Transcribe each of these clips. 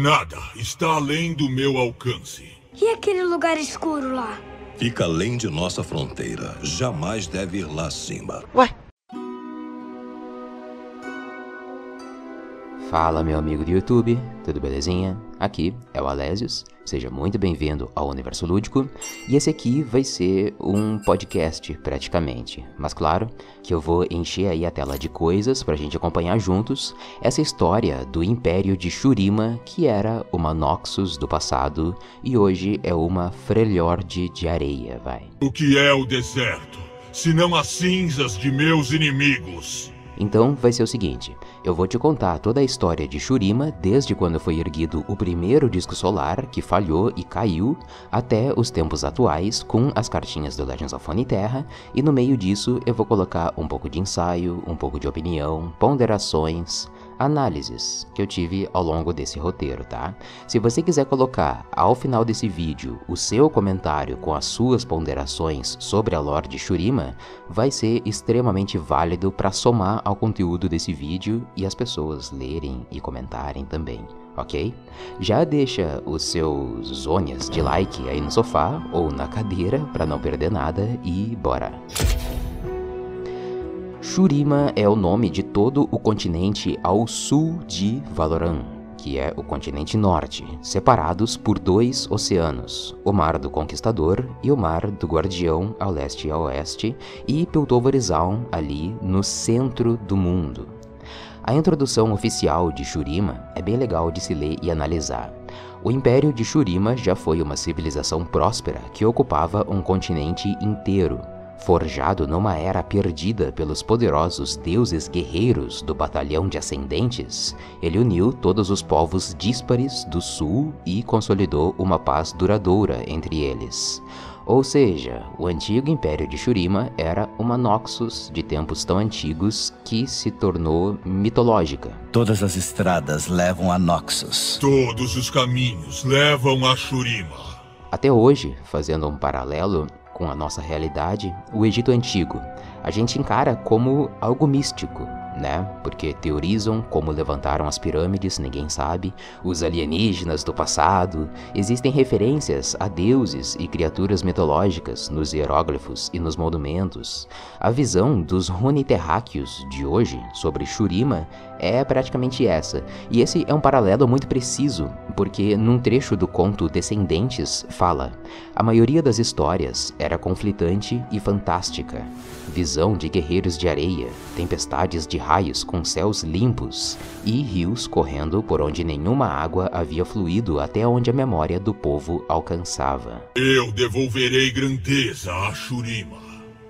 Nada está além do meu alcance. E aquele lugar escuro lá? Fica além de nossa fronteira. Jamais deve ir lá acima. Ué? Fala, meu amigo do YouTube, tudo belezinha? Aqui é o Alésios, seja muito bem-vindo ao Universo Lúdico, e esse aqui vai ser um podcast praticamente, mas claro que eu vou encher aí a tela de coisas pra gente acompanhar juntos essa história do Império de Shurima, que era uma Noxus do passado e hoje é uma Freljord de areia, vai. O que é o deserto, se não as cinzas de meus inimigos? Então vai ser o seguinte: eu vou te contar toda a história de Shurima, desde quando foi erguido o primeiro disco solar que falhou e caiu, até os tempos atuais, com as cartinhas do Legends of Terra, e no meio disso eu vou colocar um pouco de ensaio, um pouco de opinião, ponderações, análises que eu tive ao longo desse roteiro, tá? Se você quiser colocar ao final desse vídeo o seu comentário com as suas ponderações sobre a lore de Shurima, vai ser extremamente válido para somar ao conteúdo desse vídeo e as pessoas lerem e comentarem também. Ok? Já deixa os seus zônias de like aí no sofá ou na cadeira para não perder nada e bora! Shurima é o nome de todo o continente ao sul de Valoran, que é o continente norte, separados por dois oceanos, o Mar do Conquistador e o Mar do Guardião ao leste e a oeste, e Piltoverizal ali no centro do mundo. A introdução oficial de Shurima é bem legal de se ler e analisar. O Império de Shurima já foi uma civilização próspera que ocupava um continente inteiro, Forjado numa era perdida pelos poderosos deuses guerreiros do Batalhão de Ascendentes, ele uniu todos os povos díspares do sul e consolidou uma paz duradoura entre eles. Ou seja, o antigo Império de Shurima era uma Noxus de tempos tão antigos que se tornou mitológica. Todas as estradas levam a Noxus. Todos os caminhos levam a Shurima. Até hoje, fazendo um paralelo, com a nossa realidade, o Egito Antigo a gente encara como algo místico, né? Porque teorizam como levantaram as pirâmides, ninguém sabe, os alienígenas do passado, existem referências a deuses e criaturas mitológicas nos hieróglifos e nos monumentos. A visão dos Rune terráqueos de hoje sobre Shurima é praticamente essa, e esse é um paralelo muito preciso, porque num trecho do conto Descendentes fala: a maioria das histórias era conflitante e fantástica. Visão de guerreiros de areia, tempestades de raios com céus limpos e rios correndo por onde nenhuma água havia fluído até onde a memória do povo alcançava. Eu devolverei grandeza a Shurima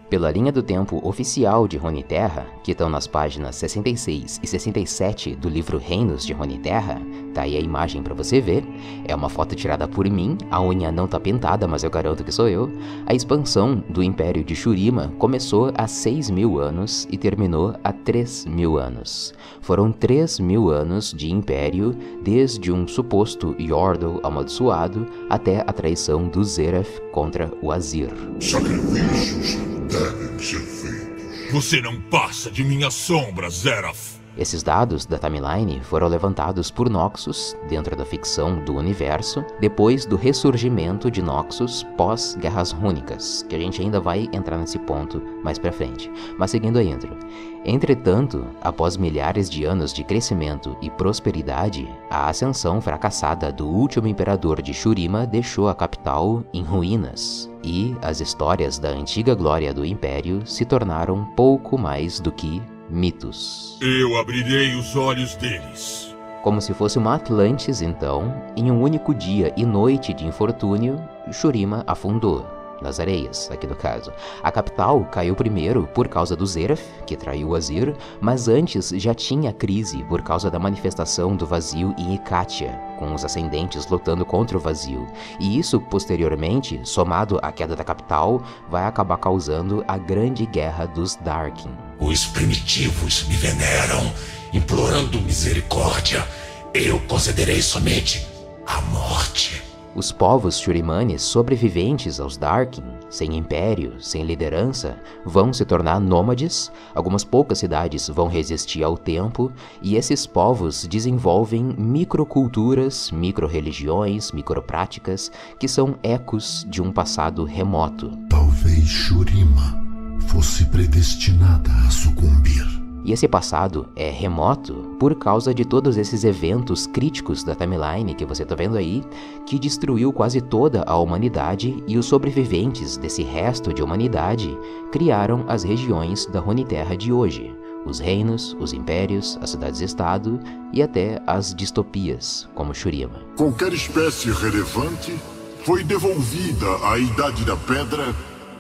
pela linha do tempo oficial de Runeterra, que estão nas páginas 66 e 67 do livro Reinos de Runeterra, tá aí a imagem para você ver. É uma foto tirada por mim, a unha não tá pintada, mas eu garanto que sou eu. A expansão do Império de Shurima começou há 6 mil anos e terminou há 3 mil anos. Foram 3 mil anos de império, desde um suposto Yordle amaldiçoado até a traição do Zeref contra o Azir. Sacrifícios devem ser feitos. Você não passa de minha sombra, Zeraf. Esses dados da timeline foram levantados por Noxus dentro da ficção do universo, depois do ressurgimento de Noxus pós-Guerras Rúnicas, que a gente ainda vai entrar nesse ponto mais pra frente. Mas seguindo a intro. Entretanto, após milhares de anos de crescimento e prosperidade, a ascensão fracassada do último imperador de Shurima deixou a capital em ruínas, e as histórias da antiga glória do império se tornaram pouco mais do que mitos. Eu abrirei os olhos deles. Como se fosse uma Atlantis, então, em um único dia e noite de infortúnio, Shurima afundou nas areias, aqui no caso. A capital caiu primeiro por causa do Zeraf, que traiu Azir, mas antes já tinha crise por causa da manifestação do vazio em Ikatia, com os ascendentes lutando contra o vazio. E isso, posteriormente, somado à queda da capital, vai acabar causando a grande guerra dos Darkin. Os primitivos me veneram, implorando misericórdia. Eu concederei somente a morte. Os povos Shurimanes sobreviventes aos Darkin sem império, sem liderança, vão se tornar nômades, algumas poucas cidades vão resistir ao tempo e esses povos desenvolvem microculturas, microreligiões, micropráticas que são ecos de um passado remoto. Talvez Shurima fosse predestinada a sucumbir. E esse passado é remoto por causa de todos esses eventos críticos da timeline que você está vendo aí, que destruiu quase toda a humanidade e os sobreviventes desse resto de humanidade criaram as regiões da Runeterra de hoje. Os reinos, os impérios, as cidades-estado e até as distopias, como Shurima. Qualquer espécie relevante foi devolvida à Idade da Pedra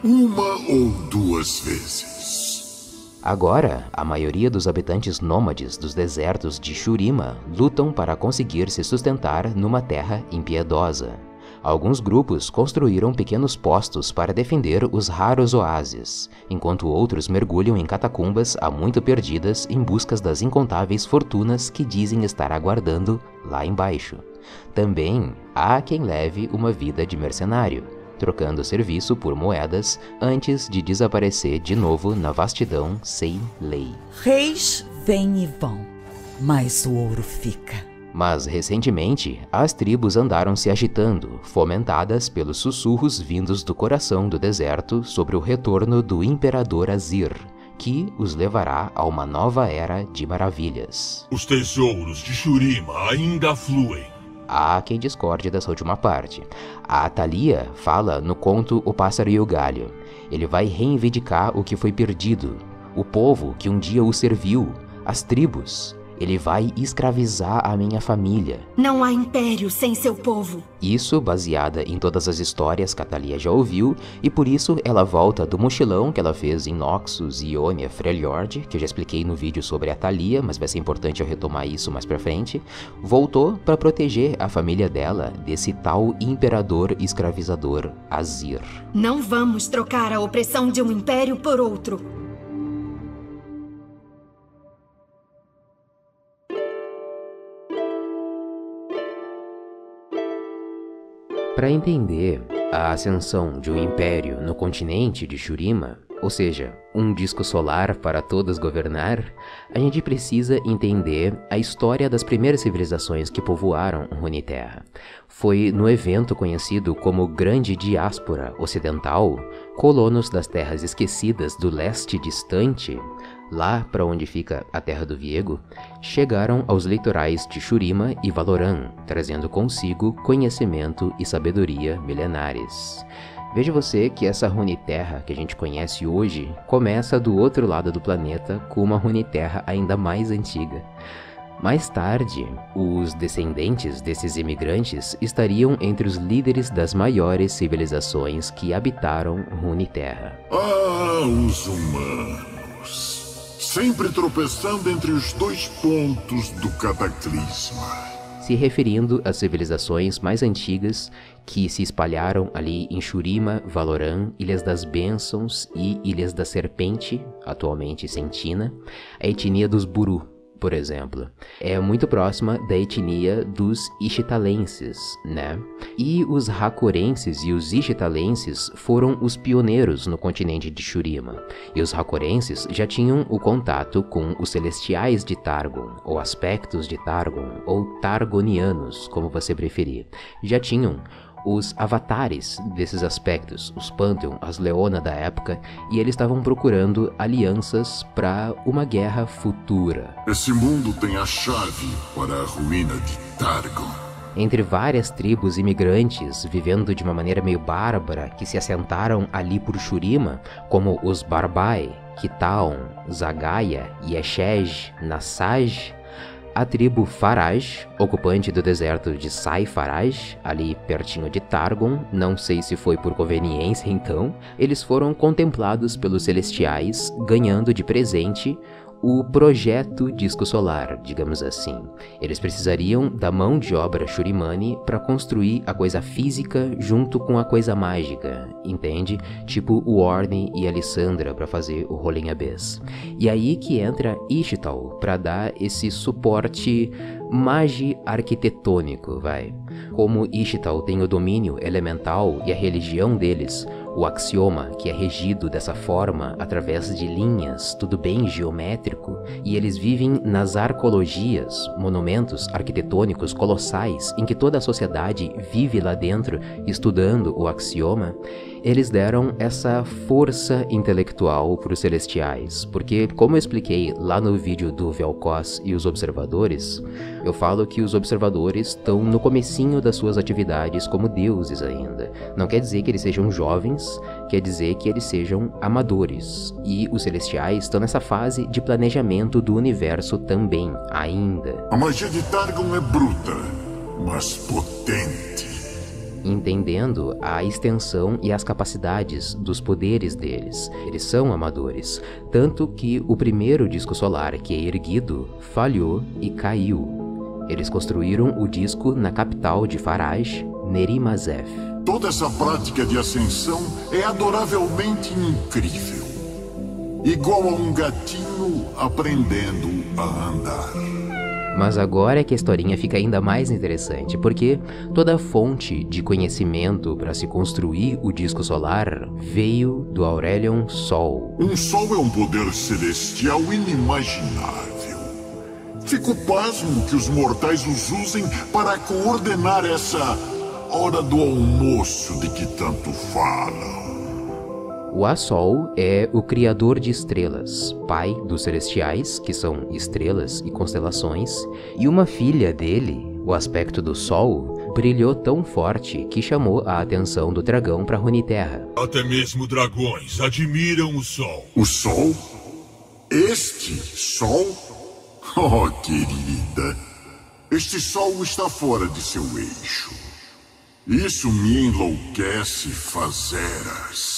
uma ou duas vezes. Agora, a maioria dos habitantes nômades dos desertos de Shurima lutam para conseguir se sustentar numa terra impiedosa. Alguns grupos construíram pequenos postos para defender os raros oásis, enquanto outros mergulham em catacumbas há muito perdidas em busca das incontáveis fortunas que dizem estar aguardando lá embaixo. Também há quem leve uma vida de mercenário trocando serviço por moedas antes de desaparecer de novo na vastidão sem lei. Reis vêm e vão, mas o ouro fica. Mas recentemente, as tribos andaram se agitando, fomentadas pelos sussurros vindos do coração do deserto sobre o retorno do imperador Azir, que os levará a uma nova era de maravilhas. Os tesouros de Shurima ainda fluem Há quem discorde dessa última parte. A Thalia fala no conto O Pássaro e o Galho. Ele vai reivindicar o que foi perdido, o povo que um dia o serviu, as tribos, ele vai escravizar a minha família. Não há império sem seu povo. Isso baseada em todas as histórias que a Thalia já ouviu, e por isso ela volta do mochilão que ela fez em Noxus e Ionia Freljord, que eu já expliquei no vídeo sobre a Thalia, mas vai ser importante eu retomar isso mais pra frente. Voltou para proteger a família dela desse tal imperador escravizador, Azir. Não vamos trocar a opressão de um império por outro. Para entender a ascensão de um império no continente de Shurima, ou seja, um disco solar para todos governar, a gente precisa entender a história das primeiras civilizações que povoaram Runeterra. Foi no evento conhecido como Grande Diáspora Ocidental, colonos das terras esquecidas do leste distante lá para onde fica a terra do Viego, chegaram aos litorais de Shurima e Valoran, trazendo consigo conhecimento e sabedoria milenares. Veja você que essa Runeterra que a gente conhece hoje começa do outro lado do planeta com uma Runeterra ainda mais antiga. Mais tarde, os descendentes desses imigrantes estariam entre os líderes das maiores civilizações que habitaram Runeterra. Ah, os humanos! Sempre tropeçando entre os dois pontos do cataclisma. Se referindo às civilizações mais antigas que se espalharam ali em Shurima, Valoran, Ilhas das Bênçãos e Ilhas da Serpente, atualmente Sentina, a etnia dos Buru, por exemplo, é muito próxima da etnia dos Ixitalenses, né? E os Hakorenses e os Ixitalenses foram os pioneiros no continente de Shurima. E os Hakorenses já tinham o contato com os Celestiais de Targon, ou aspectos de Targon, ou Targonianos, como você preferir. Já tinham os avatares desses aspectos, os Pantheon, as Leona da época, e eles estavam procurando alianças para uma guerra futura. Esse mundo tem a chave para a ruína de Targon. Entre várias tribos imigrantes vivendo de uma maneira meio bárbara que se assentaram ali por Shurima, como os Barbai, Kitaon, Zagaia, Yeshej, Nassaj, a tribo Faraj, ocupante do deserto de Sai Faraj, ali pertinho de Targon, não sei se foi por conveniência então, eles foram contemplados pelos celestiais, ganhando de presente o projeto disco solar, digamos assim. Eles precisariam da mão de obra Shurimani para construir a coisa física junto com a coisa mágica, entende? Tipo o Orne e Alessandra para fazer o Rolling Abyss. E aí que entra Ishtal para dar esse suporte magi arquitetônico, vai. Como Ishtal tem o domínio elemental e a religião deles, o axioma, que é regido dessa forma através de linhas, tudo bem geométrico, e eles vivem nas arcologias, monumentos arquitetônicos colossais em que toda a sociedade vive lá dentro estudando o axioma, eles deram essa força intelectual para os celestiais, porque, como eu expliquei lá no vídeo do Vel'Koz e os observadores, eu falo que os observadores estão no comecinho das suas atividades como deuses ainda. Não quer dizer que eles sejam jovens, quer dizer que eles sejam amadores. E os celestiais estão nessa fase de planejamento do universo também, ainda. A magia de Targon é bruta, mas potente entendendo a extensão e as capacidades dos poderes deles. Eles são amadores, tanto que o primeiro disco solar que é erguido falhou e caiu. Eles construíram o disco na capital de Faraj, Nerimazef. Toda essa prática de ascensão é adoravelmente incrível. Igual a um gatinho aprendendo a andar. Mas agora é que a historinha fica ainda mais interessante, porque toda fonte de conhecimento para se construir o disco solar veio do Aurelion Sol. Um sol é um poder celestial inimaginável. Fico pasmo que os mortais os usem para coordenar essa hora do almoço de que tanto falam. O Assol é o criador de estrelas, pai dos celestiais, que são estrelas e constelações, e uma filha dele, o aspecto do Sol, brilhou tão forte que chamou a atenção do dragão para Runeterra. Até mesmo dragões admiram o Sol. O Sol? Este Sol? Oh, querida, este Sol está fora de seu eixo. Isso me enlouquece fazeras.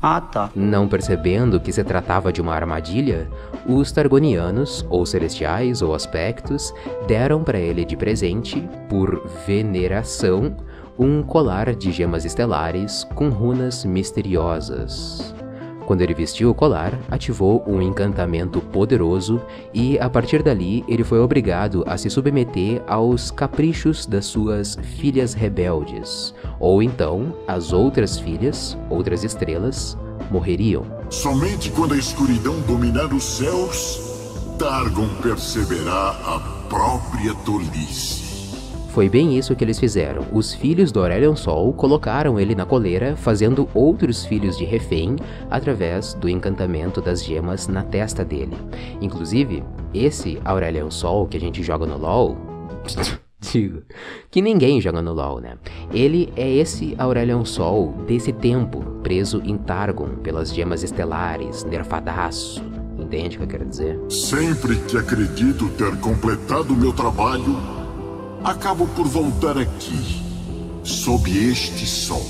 Ah, tá. Não percebendo que se tratava de uma armadilha, os Targonianos, ou Celestiais, ou Aspectos, deram para ele de presente, por veneração, um colar de gemas estelares com runas misteriosas. Quando ele vestiu o colar, ativou um encantamento poderoso e, a partir dali, ele foi obrigado a se submeter aos caprichos das suas filhas rebeldes. Ou então, as outras filhas, outras estrelas, morreriam. Somente quando a escuridão dominar os céus, Targon perceberá a própria tolice. Foi bem isso que eles fizeram. Os filhos do Aurelion Sol colocaram ele na coleira, fazendo outros filhos de refém através do encantamento das gemas na testa dele. Inclusive, esse Aurelion Sol que a gente joga no LoL. Digo, que ninguém joga no LoL, né? Ele é esse Aurelion Sol desse tempo, preso em Targon pelas gemas estelares, nerfadaço, Entende o que eu quero dizer? Sempre que acredito ter completado meu trabalho, acabo por voltar aqui, sob este sol.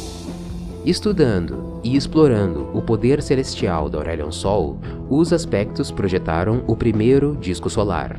Estudando e explorando o poder celestial da Aurelion Sol, os aspectos projetaram o primeiro disco solar,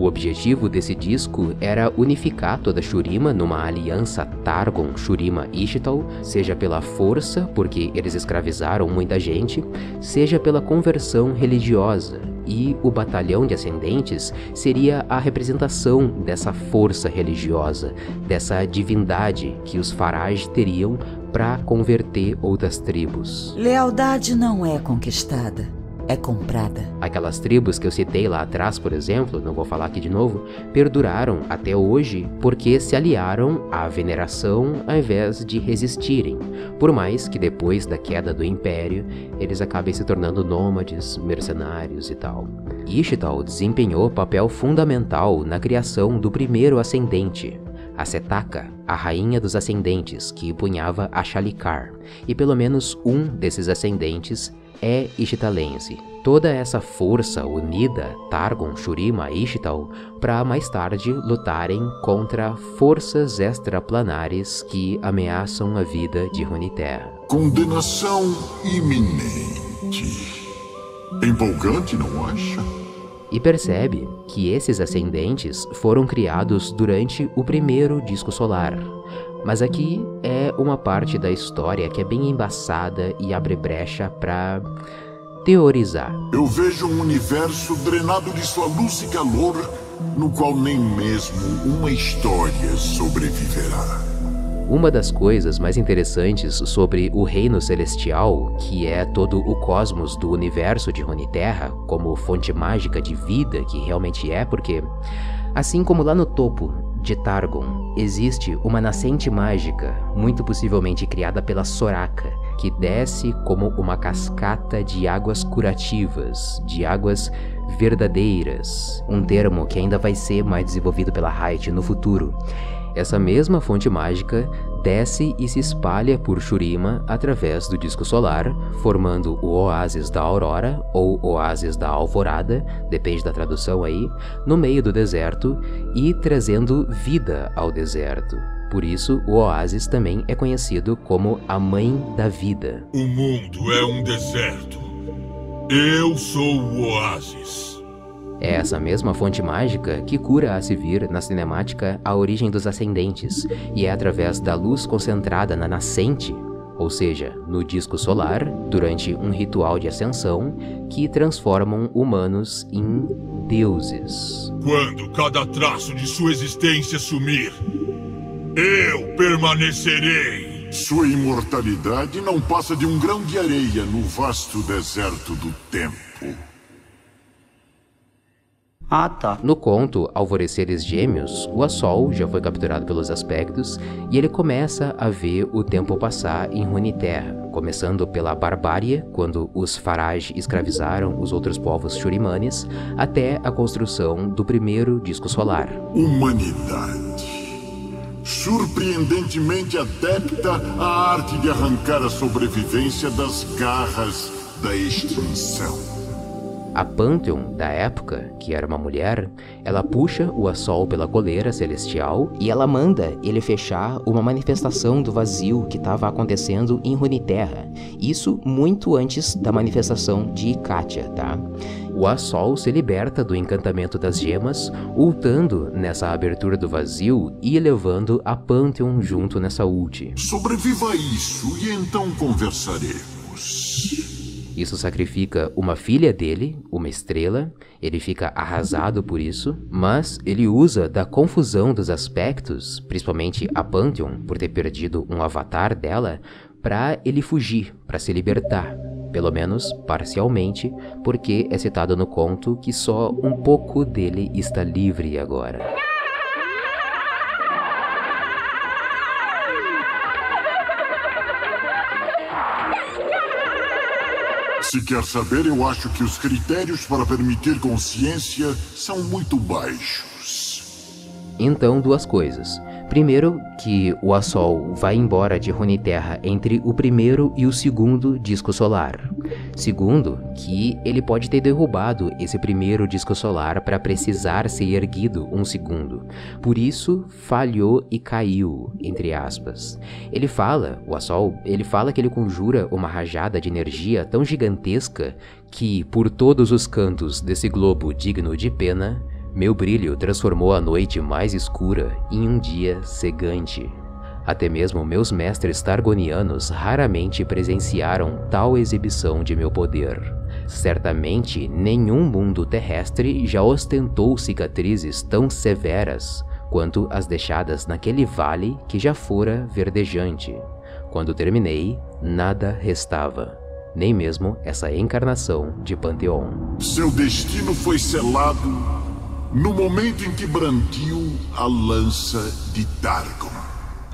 o objetivo desse disco era unificar toda Shurima numa aliança Targon Shurima Ishtal, seja pela força, porque eles escravizaram muita gente, seja pela conversão religiosa. E o batalhão de ascendentes seria a representação dessa força religiosa, dessa divindade que os Faraj teriam para converter outras tribos. Lealdade não é conquistada é comprada. Aquelas tribos que eu citei lá atrás, por exemplo, não vou falar aqui de novo, perduraram até hoje porque se aliaram à veneração ao invés de resistirem, por mais que depois da queda do império eles acabem se tornando nômades, mercenários e tal. Ishtal desempenhou papel fundamental na criação do primeiro ascendente, a Setaka, a rainha dos ascendentes, que punhava a Shalikar, e pelo menos um desses ascendentes é Ishtalense. Toda essa força unida, Targon, Shurima e Ishtal, para mais tarde lutarem contra forças extraplanares que ameaçam a vida de Runeterra. Condenação iminente. Empolgante, não acha? E percebe que esses ascendentes foram criados durante o primeiro disco solar, mas aqui é uma parte da história que é bem embaçada e abre brecha para teorizar. Eu vejo um universo drenado de sua luz e calor, no qual nem mesmo uma história sobreviverá. Uma das coisas mais interessantes sobre o reino celestial, que é todo o cosmos do universo de Runeterra, como fonte mágica de vida que realmente é, porque assim como lá no topo de Targon existe uma nascente mágica, muito possivelmente criada pela Soraka, que desce como uma cascata de águas curativas, de águas verdadeiras, um termo que ainda vai ser mais desenvolvido pela Riot no futuro. Essa mesma fonte mágica desce e se espalha por Shurima através do disco solar, formando o Oásis da Aurora ou Oásis da Alvorada, depende da tradução aí, no meio do deserto e trazendo vida ao deserto. Por isso, o oásis também é conhecido como a mãe da vida. O mundo é um deserto. Eu sou o oásis. É essa mesma fonte mágica que cura a se vir na cinemática a origem dos ascendentes, e é através da luz concentrada na nascente, ou seja, no disco solar, durante um ritual de ascensão, que transformam humanos em deuses. Quando cada traço de sua existência sumir, eu permanecerei. Sua imortalidade não passa de um grão de areia no vasto deserto do tempo. Ah, tá. No conto Alvoreceres Gêmeos, o Assol já foi capturado pelos aspectos e ele começa a ver o tempo passar em Runeterra, começando pela barbárie, quando os Faraj escravizaram os outros povos Shurimanes, até a construção do primeiro disco solar. Humanidade. Surpreendentemente adepta à arte de arrancar a sobrevivência das garras da extinção. A Pantheon, da época, que era uma mulher, ela puxa o Assol pela coleira celestial e ela manda ele fechar uma manifestação do vazio que estava acontecendo em Runeterra. Isso muito antes da manifestação de Katia, tá? O Assol se liberta do encantamento das gemas, ultando nessa abertura do vazio e levando a Pantheon junto nessa ult. Sobreviva a isso e então conversaremos. Isso sacrifica uma filha dele, uma estrela, ele fica arrasado por isso, mas ele usa da confusão dos aspectos, principalmente a Pantheon, por ter perdido um avatar dela, para ele fugir, para se libertar. Pelo menos parcialmente, porque é citado no conto que só um pouco dele está livre agora. Se quer saber, eu acho que os critérios para permitir consciência são muito baixos. Então, duas coisas. Primeiro, que o Assol vai embora de Runeterra entre o primeiro e o segundo disco solar. Segundo, que ele pode ter derrubado esse primeiro disco solar para precisar ser erguido um segundo. Por isso, falhou e caiu, entre aspas. Ele fala, o Assol, ele fala que ele conjura uma rajada de energia tão gigantesca que, por todos os cantos desse globo digno de pena, meu brilho transformou a noite mais escura em um dia cegante. Até mesmo meus mestres targonianos raramente presenciaram tal exibição de meu poder. Certamente nenhum mundo terrestre já ostentou cicatrizes tão severas quanto as deixadas naquele vale que já fora verdejante. Quando terminei, nada restava, nem mesmo essa encarnação de Panteon. Seu destino foi selado no momento em que brandiu a lança de Dargon.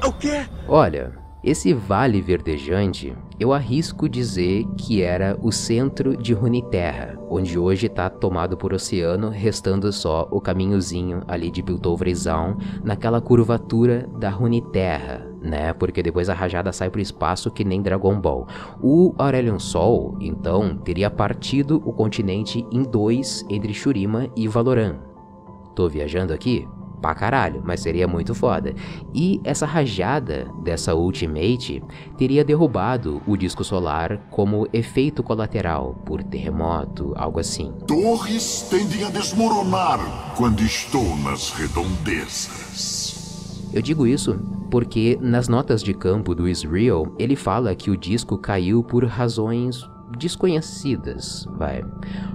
O quê? Olha, esse vale verdejante, eu arrisco dizer que era o centro de Runeterra, onde hoje está tomado por oceano, restando só o caminhozinho ali de Piltovrezão, naquela curvatura da Runeterra, né? Porque depois a rajada sai para o espaço que nem Dragon Ball. O Aurelion Sol, então, teria partido o continente em dois entre Shurima e Valoran, Tô viajando aqui? Pra caralho, mas seria muito foda. E essa rajada dessa Ultimate teria derrubado o disco solar como efeito colateral, por terremoto, algo assim. Torres tendem a desmoronar quando estou nas redondezas. Eu digo isso porque nas notas de campo do Israel ele fala que o disco caiu por razões desconhecidas, vai.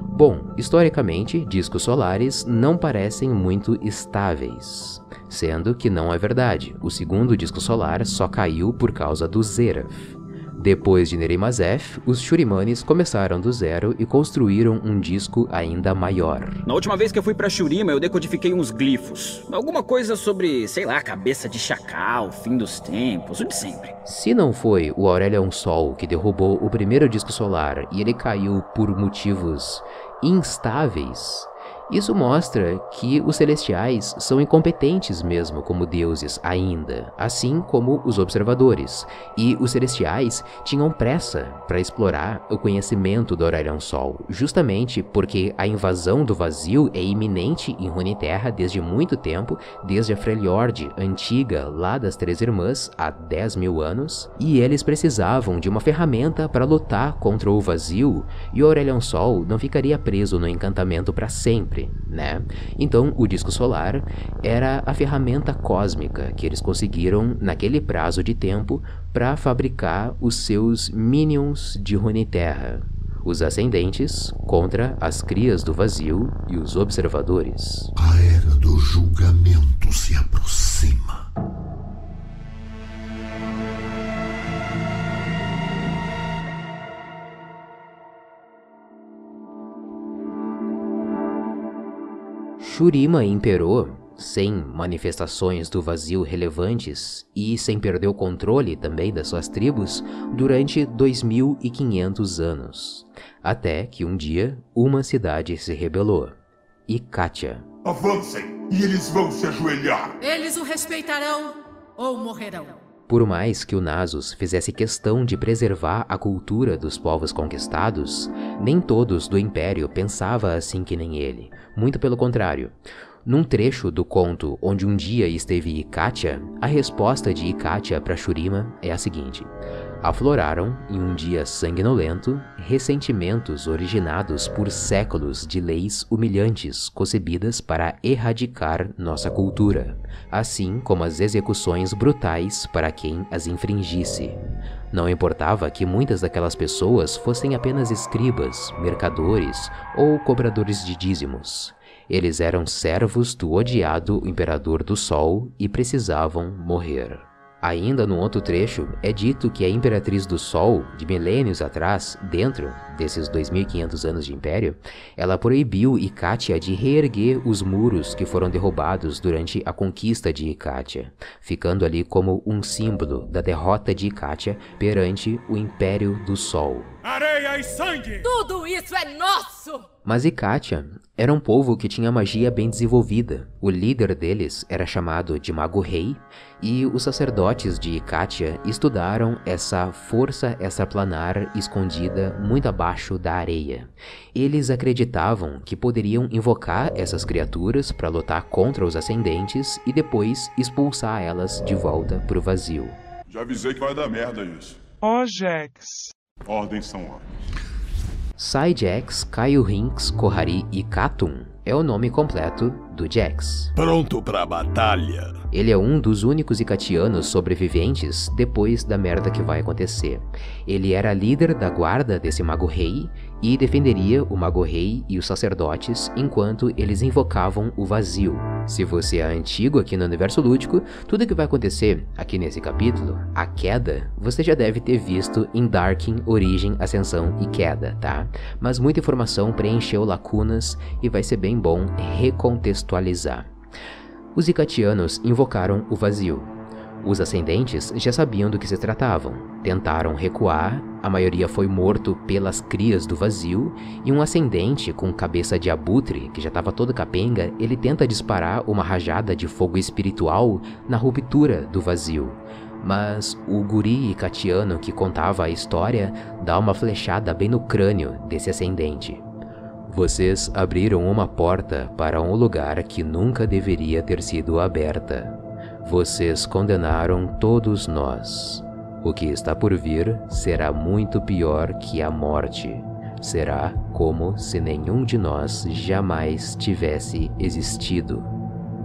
Bom, historicamente, discos solares não parecem muito estáveis. sendo que não é verdade. O segundo disco solar só caiu por causa do Zerath. Depois de Nerimazef, os Shurimanes começaram do zero e construíram um disco ainda maior. Na última vez que eu fui para Shurima, eu decodifiquei uns glifos. Alguma coisa sobre, sei lá, cabeça de chacal, fim dos tempos, o de sempre. Se não foi o Aurelion Sol que derrubou o primeiro disco solar e ele caiu por motivos instáveis, isso mostra que os celestiais são incompetentes mesmo como deuses ainda, assim como os observadores, e os celestiais tinham pressa para explorar o conhecimento do Aurelion Sol, justamente porque a invasão do vazio é iminente em Runeterra desde muito tempo, desde a Freljord antiga lá das Três Irmãs há 10 mil anos, e eles precisavam de uma ferramenta para lutar contra o vazio, e o Aurelion Sol não ficaria preso no encantamento para sempre né? Então, o disco solar era a ferramenta cósmica que eles conseguiram naquele prazo de tempo para fabricar os seus minions de Runeterra, os ascendentes contra as crias do vazio e os observadores. A era do julgamento se aproxima. Shurima imperou, sem manifestações do vazio relevantes e sem perder o controle também das suas tribos, durante 2500 anos, até que um dia uma cidade se rebelou, Ikatia. Avancem e eles vão se ajoelhar. Eles o respeitarão ou morrerão. Por mais que o Nasus fizesse questão de preservar a cultura dos povos conquistados, nem todos do Império pensavam assim que nem ele. Muito pelo contrário. Num trecho do conto onde um dia esteve Ikatia, a resposta de Ikatia para Shurima é a seguinte: afloraram, em um dia sanguinolento, ressentimentos originados por séculos de leis humilhantes concebidas para erradicar nossa cultura, assim como as execuções brutais para quem as infringisse. Não importava que muitas daquelas pessoas fossem apenas escribas, mercadores ou cobradores de dízimos. Eles eram servos do odiado Imperador do Sol e precisavam morrer. Ainda no outro trecho, é dito que a Imperatriz do Sol, de milênios atrás, dentro desses 2500 anos de império, ela proibiu Ikatia de reerguer os muros que foram derrubados durante a conquista de Ikatia, ficando ali como um símbolo da derrota de Ikatia perante o Império do Sol. Areia e sangue! Tudo isso é nosso! Mas Ikatia era um povo que tinha magia bem desenvolvida. O líder deles era chamado de Mago Rei, e os sacerdotes de Ikatia estudaram essa força extraplanar escondida muito abaixo da areia. Eles acreditavam que poderiam invocar essas criaturas para lutar contra os ascendentes e depois expulsar elas de volta para o vazio. Já avisei que vai dar merda isso. Ó, oh, Jax. Ordens são ordens. Psyjax, Kyle Hinks, Kohari e Katum é o nome completo do Jax. Pronto para a batalha. Ele é um dos únicos Icatianos sobreviventes depois da merda que vai acontecer. Ele era líder da guarda desse Mago Rei e defenderia o Mago Rei e os sacerdotes enquanto eles invocavam o vazio. Se você é antigo aqui no universo lúdico, tudo que vai acontecer aqui nesse capítulo, a queda, você já deve ter visto em Darkin, Origem, Ascensão e Queda, tá? Mas muita informação preencheu lacunas e vai ser bem bom recontextualizar. Os Icatianos invocaram o vazio, os ascendentes já sabiam do que se tratavam. Tentaram recuar, a maioria foi morto pelas crias do vazio, e um ascendente com cabeça de abutre, que já estava todo capenga, ele tenta disparar uma rajada de fogo espiritual na ruptura do vazio. Mas o guri catiano que contava a história dá uma flechada bem no crânio desse ascendente. Vocês abriram uma porta para um lugar que nunca deveria ter sido aberta. Vocês condenaram todos nós. O que está por vir será muito pior que a morte. Será como se nenhum de nós jamais tivesse existido.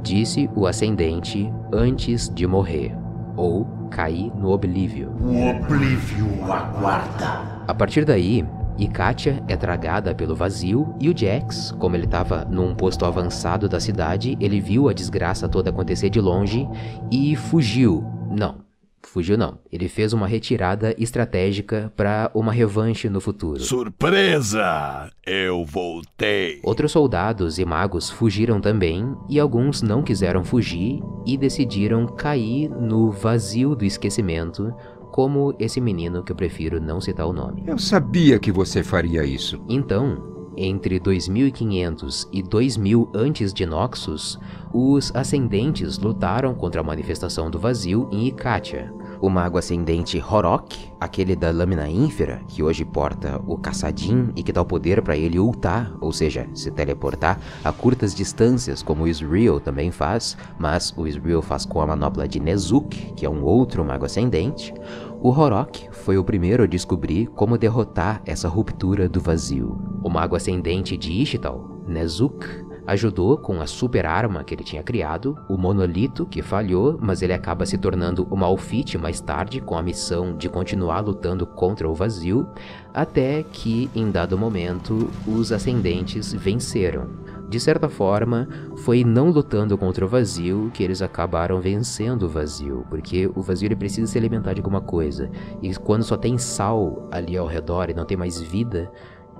Disse o ascendente antes de morrer, ou cair no oblívio. O oblívio aguarda. A partir daí, E Katia é tragada pelo vazio e o Jax, como ele estava num posto avançado da cidade, ele viu a desgraça toda acontecer de longe e fugiu. Não, fugiu não. Ele fez uma retirada estratégica para uma revanche no futuro. Surpresa! Eu voltei. Outros soldados e magos fugiram também e alguns não quiseram fugir e decidiram cair no vazio do esquecimento como esse menino que eu prefiro não citar o nome. Eu sabia que você faria isso. Então, entre 2500 e 2000 antes de Noxus, os ascendentes lutaram contra a manifestação do vazio em Ikatia. O mago ascendente Horok, aquele da lâmina ínfera, que hoje porta o caçadin e que dá o poder para ele ultar, ou seja, se teleportar a curtas distâncias, como o Israel também faz, mas o Israel faz com a manopla de Nezuk, que é um outro mago ascendente. O Horok foi o primeiro a descobrir como derrotar essa ruptura do vazio. O mago ascendente de Ishtal, Nezuk, ajudou com a super arma que ele tinha criado, o monolito que falhou, mas ele acaba se tornando o Malfit mais tarde com a missão de continuar lutando contra o vazio, até que em dado momento os ascendentes venceram. De certa forma, foi não lutando contra o vazio que eles acabaram vencendo o vazio, porque o vazio ele precisa se alimentar de alguma coisa, e quando só tem sal ali ao redor e não tem mais vida,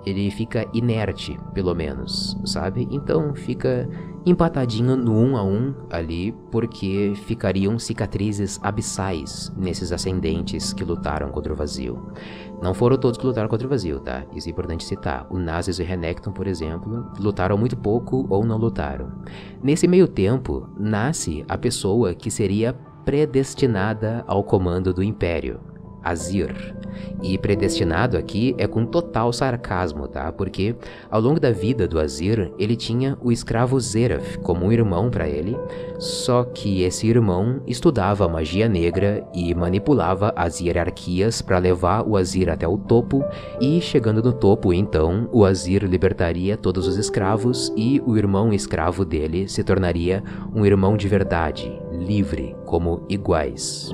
ele fica inerte, pelo menos, sabe? Então fica empatadinho no um a um ali, porque ficariam cicatrizes abissais nesses ascendentes que lutaram contra o vazio. Não foram todos que lutaram contra o vazio, tá? Isso é importante citar. O Nazis e o Renekton, por exemplo, lutaram muito pouco ou não lutaram. Nesse meio tempo, nasce a pessoa que seria predestinada ao comando do Império, Azir. E predestinado aqui é com total sarcasmo, tá? Porque ao longo da vida do Azir, ele tinha o escravo Zeraf como um irmão para ele, só que esse irmão estudava magia negra e manipulava as hierarquias para levar o Azir até o topo, e chegando no topo, então, o Azir libertaria todos os escravos e o irmão escravo dele se tornaria um irmão de verdade, livre, como iguais.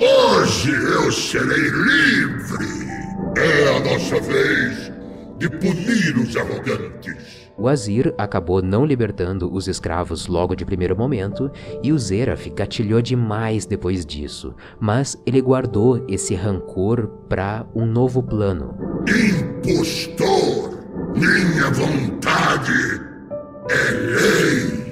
Hoje eu serei livre! É a nossa vez de punir os arrogantes. O Azir acabou não libertando os escravos logo de primeiro momento e o Zeraf gatilhou demais depois disso, mas ele guardou esse rancor para um novo plano. Impostor! Minha vontade é lei!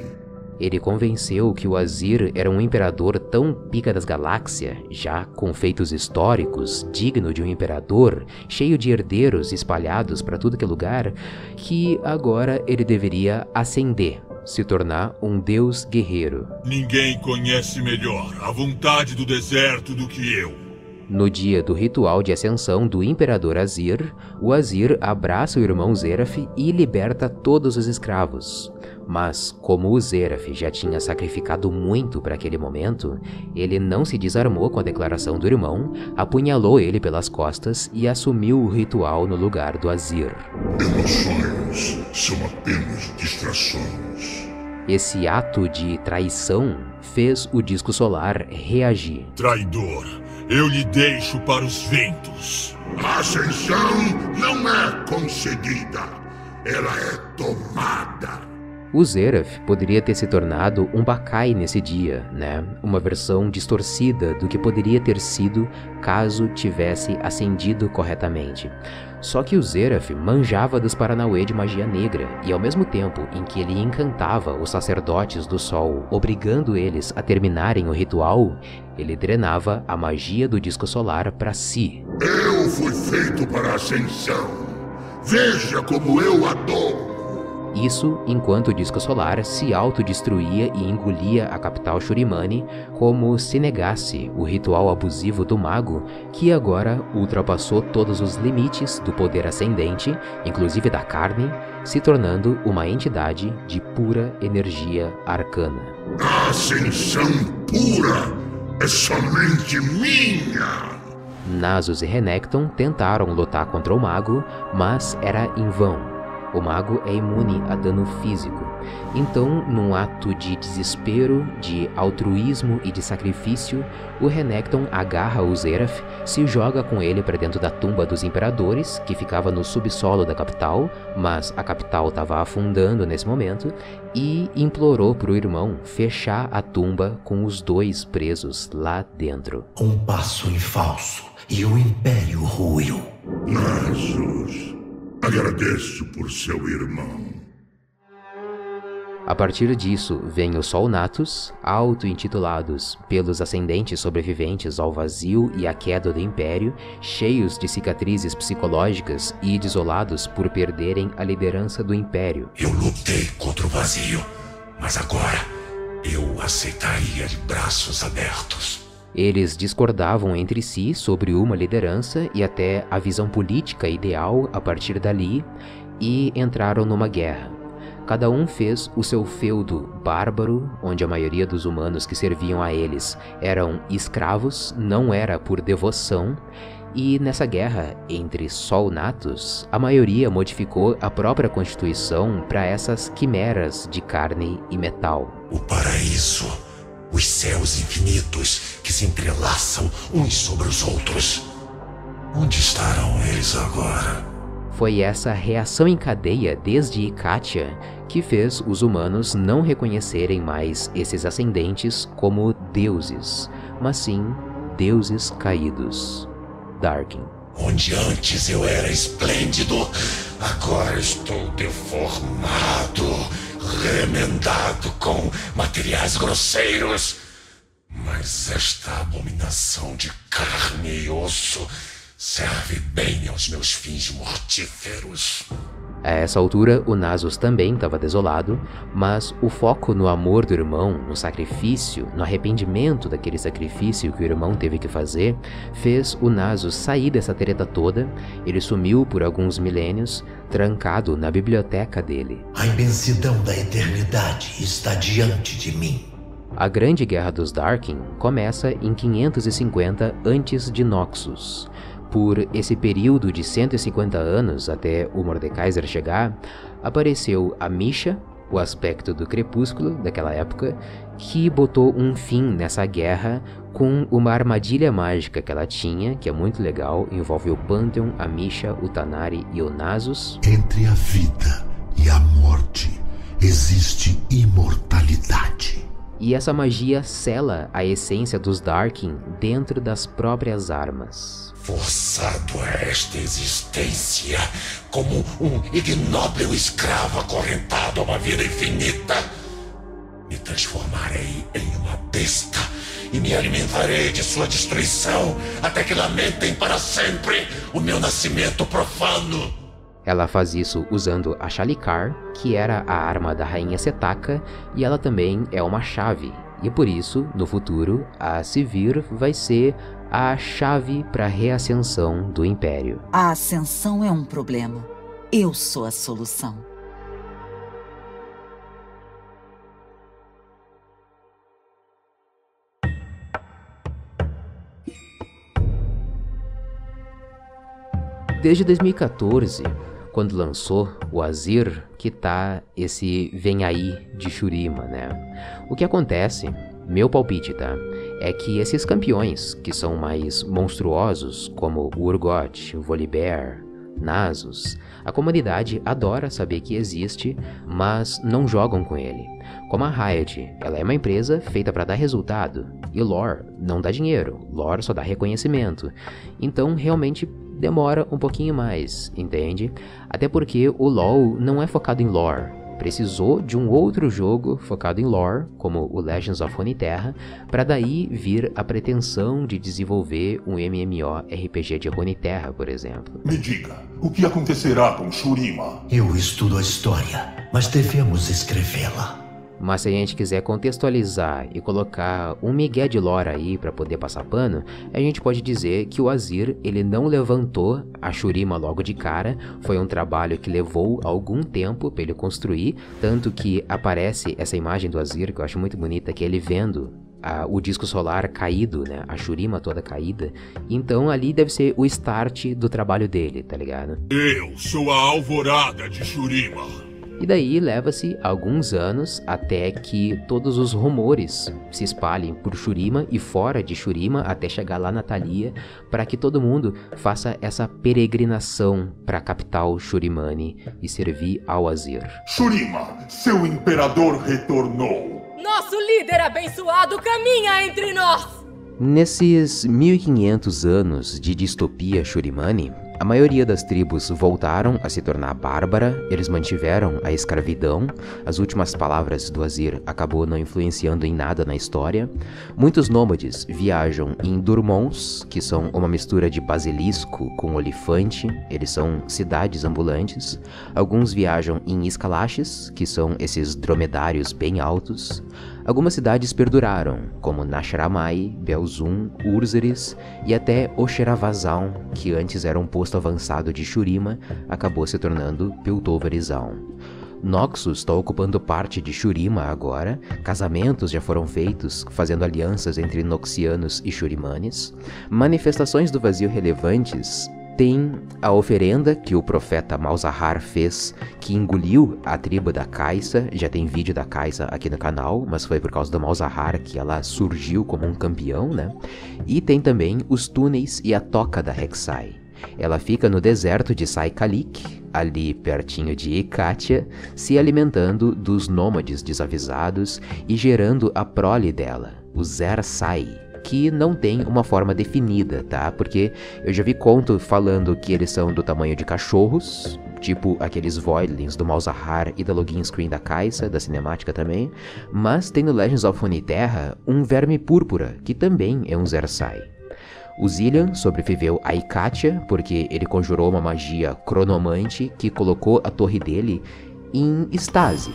Ele convenceu que o Azir era um imperador tão pica das galáxias, já com feitos históricos, digno de um imperador, cheio de herdeiros espalhados para tudo que é lugar, que agora ele deveria ascender, se tornar um deus guerreiro. Ninguém conhece melhor a vontade do deserto do que eu. No dia do ritual de ascensão do Imperador Azir, o Azir abraça o irmão Zeraf e liberta todos os escravos. Mas, como o Zeraf já tinha sacrificado muito para aquele momento, ele não se desarmou com a declaração do irmão, apunhalou ele pelas costas e assumiu o ritual no lugar do Azir. Emoções são apenas distrações. Esse ato de traição fez o disco solar reagir. Traidor, eu lhe deixo para os ventos. A ascensão não é concedida, ela é tomada. O Zeraf poderia ter se tornado um Bakai nesse dia, né? Uma versão distorcida do que poderia ter sido caso tivesse ascendido corretamente. Só que o Zeraf manjava dos Paranauê de magia negra, e ao mesmo tempo em que ele encantava os sacerdotes do sol, obrigando eles a terminarem o ritual, ele drenava a magia do disco solar para si. Eu fui feito para a ascensão. Veja como eu a dou. Isso enquanto o disco solar se autodestruía e engolia a capital Shurimani, como se negasse o ritual abusivo do mago, que agora ultrapassou todos os limites do poder ascendente, inclusive da carne, se tornando uma entidade de pura energia arcana. A ascensão pura é somente minha! Nasus e Renekton tentaram lutar contra o mago, mas era em vão. O mago é imune a dano físico. Então, num ato de desespero, de altruísmo e de sacrifício, o Renekton agarra o Zeraf, se joga com ele para dentro da tumba dos imperadores, que ficava no subsolo da capital, mas a capital estava afundando nesse momento, e implorou para o irmão fechar a tumba com os dois presos lá dentro. Um passo em falso e o império ruiu. Nasus, agradeço por seu irmão. A partir disso, vem o Sol Natus, auto-intitulados pelos ascendentes sobreviventes ao vazio e à queda do Império, cheios de cicatrizes psicológicas e desolados por perderem a liderança do Império. Eu lutei contra o vazio, mas agora eu aceitaria de braços abertos. Eles discordavam entre si sobre uma liderança e até a visão política ideal a partir dali e entraram numa guerra. Cada um fez o seu feudo bárbaro, onde a maioria dos humanos que serviam a eles eram escravos, não era por devoção, e nessa guerra entre Sol Natus, a maioria modificou a própria constituição para essas quimeras de carne e metal. O paraíso, os céus infinitos que se entrelaçam uns sobre os outros. Onde estarão eles agora? Foi essa reação em cadeia desde Ikatia que fez os humanos não reconhecerem mais esses ascendentes como deuses, mas sim deuses caídos. Darkin. Onde antes eu era esplêndido, agora estou deformado, remendado com materiais grosseiros. Mas esta abominação de carne e osso serve bem aos meus fins mortíferos. A essa altura, o Nasus também estava desolado, mas o foco no amor do irmão, no sacrifício, no arrependimento daquele sacrifício que o irmão teve que fazer, fez o Nasus sair dessa treta toda. Ele sumiu por alguns milênios, trancado na biblioteca dele. A imensidão da eternidade está diante de mim. A Grande Guerra dos Darkin começa em 550 antes de Noxus. Por esse período de 150 anos até o Mordekaiser chegar, apareceu a Misha, o aspecto do crepúsculo daquela época, que botou um fim nessa guerra com uma armadilha mágica que ela tinha, que é muito legal, envolve o Pantheon, a Misha, o Tanari e o Nasus. Entre a vida e a morte existe imortalidade. E essa magia sela a essência dos Darkin dentro das próprias armas forçado a esta existência como um ignóbil escravo acorrentado a uma vida infinita. Me transformarei em uma besta e me alimentarei de sua destruição até que lamentem para sempre o meu nascimento profano. Ela faz isso usando a Shalikar, que era a arma da rainha Setaka, e ela também é uma chave. E por isso, no futuro, a Sivir vai ser a chave para a reascensão do Império. A ascensão é um problema. Eu sou a solução. Desde 2014, quando lançou o Azir, que tá esse Vem Aí de Shurima, né? O que acontece, meu palpite, tá? É que esses campeões, que são mais monstruosos, como Urgot, Volibear, Nasus, a comunidade adora saber que existe, mas não jogam com ele. Como a Riot, ela é uma empresa feita para dar resultado, e lore não dá dinheiro, lore só dá reconhecimento. Então, realmente demora um pouquinho mais, entende? Até porque o LoL não é focado em lore. Precisou de um outro jogo focado em lore, como o Legends of Runeterra, para daí vir a pretensão de desenvolver um MMORPG de Runeterra, por exemplo. Me diga, o que acontecerá com Shurima? Eu estudo a história, mas devemos escrevê-la. Mas se a gente quiser contextualizar e colocar um migué de lore aí para poder passar pano, a gente pode dizer que o Azir ele não levantou a Shurima logo de cara, foi um trabalho que levou algum tempo para ele construir, tanto que aparece essa imagem do Azir que eu acho muito bonita, que é ele vendo a, o disco solar caído, né? A Shurima toda caída. Então ali deve ser o start do trabalho dele, tá ligado? Eu sou a alvorada de Shurima. E daí leva-se alguns anos até que todos os rumores se espalhem por Shurima e fora de Shurima até chegar lá na Thalia para que todo mundo faça essa peregrinação para a capital Shurimani e servir ao Azir. Shurima, seu imperador retornou. Nosso líder abençoado caminha entre nós! Nesses 1500 anos de distopia Shurimani, a maioria das tribos voltaram a se tornar bárbara, eles mantiveram a escravidão, as últimas palavras do Azir acabou não influenciando em nada na história. Muitos nômades viajam em Durmons, que são uma mistura de basilisco com olifante, eles são cidades ambulantes. Alguns viajam em escalaches, que são esses dromedários bem altos. Algumas cidades perduraram, como Nashramai, Belzum, Urzeres e até Oxeravazão, que antes era um posto avançado de Shurima, acabou se tornando Piltoverizão. Noxus está ocupando parte de Shurima agora, casamentos já foram feitos, fazendo alianças entre Noxianos e Shurimanes, manifestações do vazio relevantes tem a oferenda que o profeta Malzahar fez, que engoliu a tribo da Caixa. Já tem vídeo da Caixa aqui no canal, mas foi por causa do Malzahar que ela surgiu como um campeão, né? E tem também os túneis e a toca da Rek'Sai. Ela fica no deserto de Saikalik, ali pertinho de Ikatia, se alimentando dos nômades desavisados e gerando a prole dela, o Zer Sai, que não tem uma forma definida, tá? Porque eu já vi conto falando que eles são do tamanho de cachorros, tipo aqueles Voidlings do Malzahar e da login screen da Kaisa, da cinemática também, mas tem no Legends of Runeterra um verme púrpura, que também é um Zersai. O Zillian sobreviveu a Ikatia porque ele conjurou uma magia cronomante que colocou a torre dele em estase,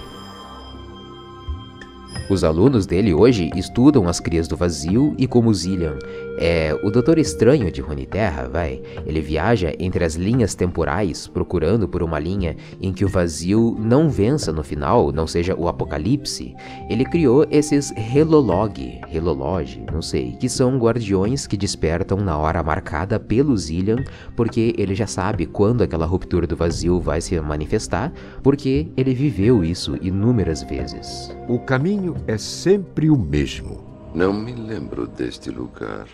os alunos dele hoje estudam as crias do vazio e como Zillian é o Doutor Estranho de Runeterra, vai. Ele viaja entre as linhas temporais, procurando por uma linha em que o vazio não vença no final, não seja o apocalipse. Ele criou esses Relolog, Relologe, não sei, que são guardiões que despertam na hora marcada pelo Zillian, porque ele já sabe quando aquela ruptura do vazio vai se manifestar, porque ele viveu isso inúmeras vezes. O caminho é sempre o mesmo. Não me lembro deste lugar.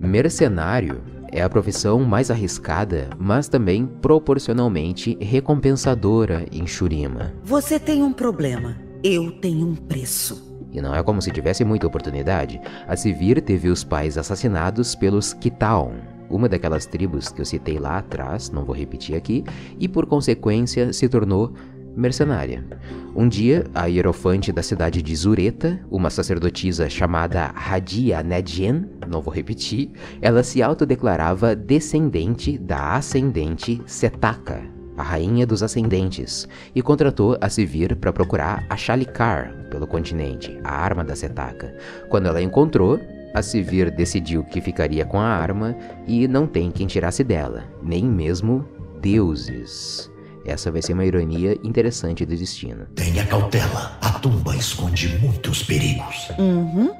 Mercenário é a profissão mais arriscada, mas também proporcionalmente recompensadora em Shurima. Você tem um problema, eu tenho um preço. E não é como se tivesse muita oportunidade. A Sivir teve os pais assassinados pelos Kitaon, uma daquelas tribos que eu citei lá atrás, não vou repetir aqui, e por consequência se tornou mercenária. Um dia, a hierofante da cidade de Zureta, uma sacerdotisa chamada Radia Nedjen, não vou repetir, ela se autodeclarava descendente da ascendente Setaka, a rainha dos ascendentes, e contratou a Sivir para procurar a Shalikar pelo continente, a arma da Setaka. Quando ela encontrou, a Sivir decidiu que ficaria com a arma e não tem quem tirasse dela, nem mesmo deuses. Essa vai ser uma ironia interessante do destino. Tenha cautela, a tumba esconde muitos perigos. Uhum.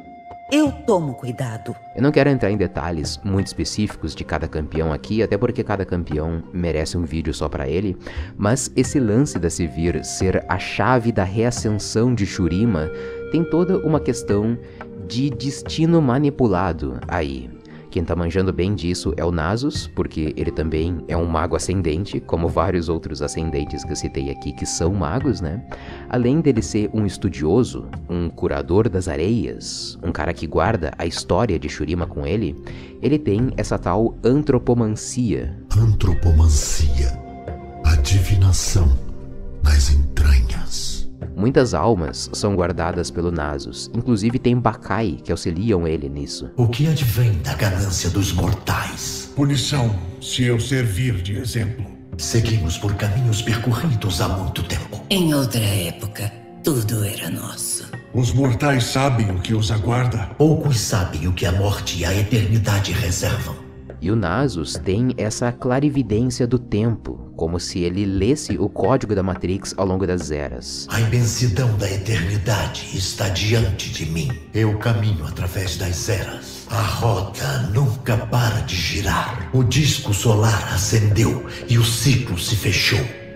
Eu tomo cuidado. Eu não quero entrar em detalhes muito específicos de cada campeão aqui, até porque cada campeão merece um vídeo só para ele, mas esse lance da Sivir ser a chave da reascensão de Shurima tem toda uma questão de destino manipulado aí. Quem tá manjando bem disso é o Nasus, porque ele também é um mago ascendente, como vários outros ascendentes que eu citei aqui que são magos, né? Além dele ser um estudioso, um curador das areias, um cara que guarda a história de Shurima com ele, ele tem essa tal antropomancia. Antropomancia. A divinação nas. Muitas almas são guardadas pelo Nasus, inclusive tem Bakai que auxiliam ele nisso. O que advém da ganância dos mortais? Punição, se eu servir de exemplo. Seguimos por caminhos percorridos há muito tempo. Em outra época, tudo era nosso. Os mortais sabem o que os aguarda? Poucos sabem o que a morte e a eternidade reservam. E o Nasus tem essa clarividência do tempo, como se ele lesse o código da Matrix ao longo das eras. A imensidão da eternidade está diante de mim. Eu caminho através das eras. A roda nunca para de girar. O disco solar acendeu e o ciclo se fechou.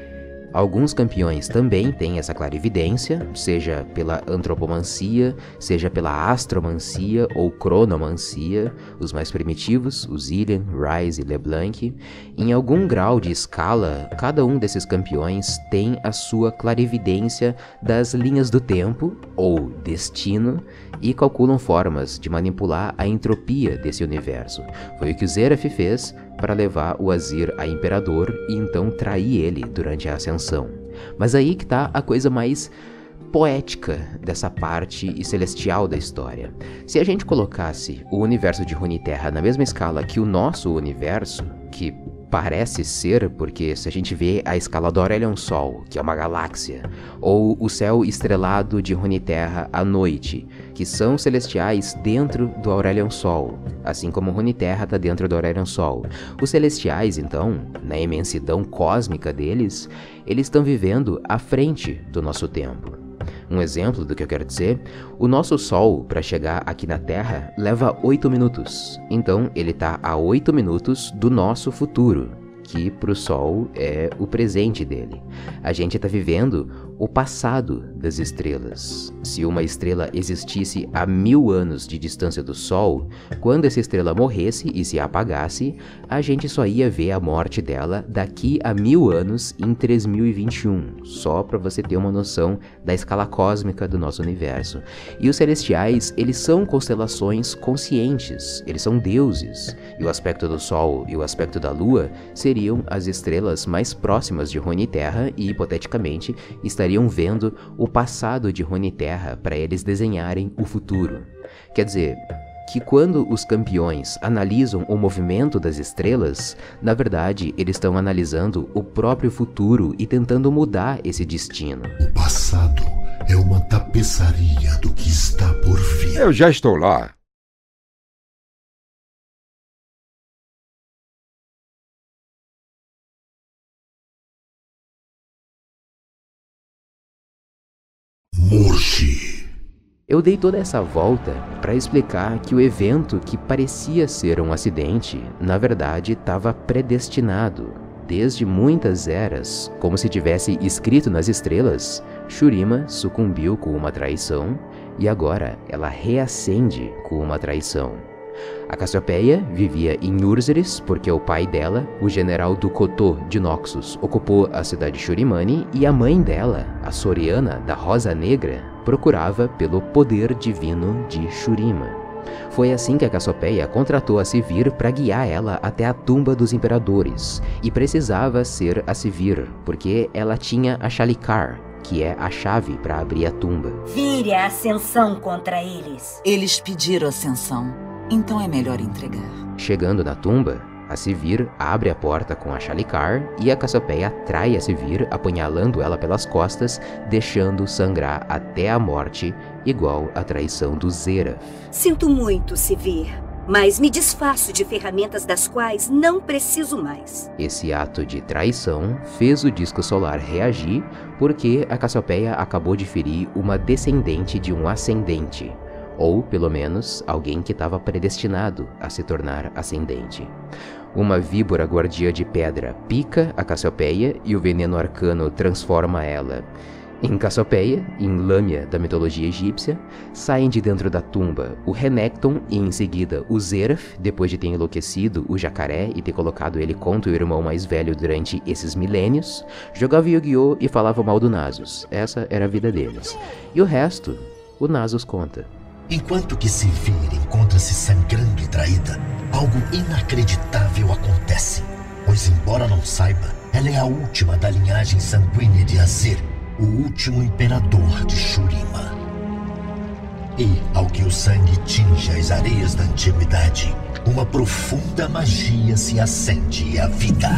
Alguns campeões também têm essa clarividência, seja pela antropomancia, seja pela astromancia ou cronomancia, os mais primitivos, os Zillian, Rice e LeBlanc. Em algum grau de escala, cada um desses campeões tem a sua clarividência das linhas do tempo, ou destino, e calculam formas de manipular a entropia desse universo. Foi o que o Zeraf fez para levar o Azir a imperador e então trair ele durante a ascensão. Mas aí que tá a coisa mais poética dessa parte e celestial da história. Se a gente colocasse o universo de Runeterra na mesma escala que o nosso universo, que parece ser, porque se a gente vê a escala do Aurelion Sol, que é uma galáxia, ou o céu estrelado de Runeterra à noite, que são celestiais dentro do Aurelion Sol, assim como Runeterra está dentro do Aurelion Sol. Os celestiais, então, na imensidão cósmica deles, eles estão vivendo à frente do nosso tempo. Um exemplo do que eu quero dizer: o nosso Sol, para chegar aqui na Terra, leva 8 minutos. Então, ele está a 8 minutos do nosso futuro, que para o Sol é o presente dele. A gente está vivendo o passado das estrelas. Se uma estrela existisse a mil anos de distância do Sol, quando essa estrela morresse e se apagasse, a gente só ia ver a morte dela daqui a mil anos em 3021, só para você ter uma noção da escala cósmica do nosso universo. E os celestiais, eles são constelações conscientes, eles são deuses, e o aspecto do Sol e o aspecto da Lua seriam as estrelas mais próximas de Rony Terra e, hipoteticamente, estariam estariam vendo o passado de Rony Terra para eles desenharem o futuro. Quer dizer, que quando os campeões analisam o movimento das estrelas, na verdade eles estão analisando o próprio futuro e tentando mudar esse destino. O passado é uma tapeçaria do que está por vir. Eu já estou lá. Eu dei toda essa volta para explicar que o evento que parecia ser um acidente, na verdade estava predestinado. Desde muitas eras, como se tivesse escrito nas estrelas, Shurima sucumbiu com uma traição e agora ela reacende com uma traição. A Cassiopeia vivia em Urzeres porque o pai dela, o general do Kotô de Noxus, ocupou a cidade de Shurimani e a mãe dela, a Soriana da Rosa Negra, procurava pelo poder divino de Shurima. Foi assim que a Cassiopeia contratou a Sivir para guiar ela até a tumba dos imperadores, e precisava ser a Sivir, porque ela tinha a Shalikar, que é a chave para abrir a tumba. Vire a ascensão contra eles. Eles pediram ascensão, então é melhor entregar. Chegando na tumba, a Sivir abre a porta com a Shalikar e a Cassiopeia atrai a Sivir, apunhalando ela pelas costas, deixando sangrar até a morte, igual a traição do Zeraf. Sinto muito, Sivir, mas me desfaço de ferramentas das quais não preciso mais. Esse ato de traição fez o disco solar reagir porque a Cassiopeia acabou de ferir uma descendente de um ascendente, ou pelo menos alguém que estava predestinado a se tornar ascendente. Uma víbora guardia de pedra pica a Cassiopeia e o veneno arcano transforma ela. Em Cassiopeia, em Lâmia da mitologia egípcia, saem de dentro da tumba o Renekton e em seguida o Zeraf, depois de ter enlouquecido o jacaré e ter colocado ele contra o irmão mais velho durante esses milênios, jogava Yu-Gi-Oh! e falava mal do Nasus. Essa era a vida deles. E o resto, o Nasus conta. Enquanto que Sivir encontra-se sangrando e traída, algo inacreditável acontece. Pois, embora não saiba, ela é a última da linhagem sanguínea de Azir, o último imperador de Shurima. E, ao que o sangue tinge as areias da antiguidade, uma profunda magia se acende à vida.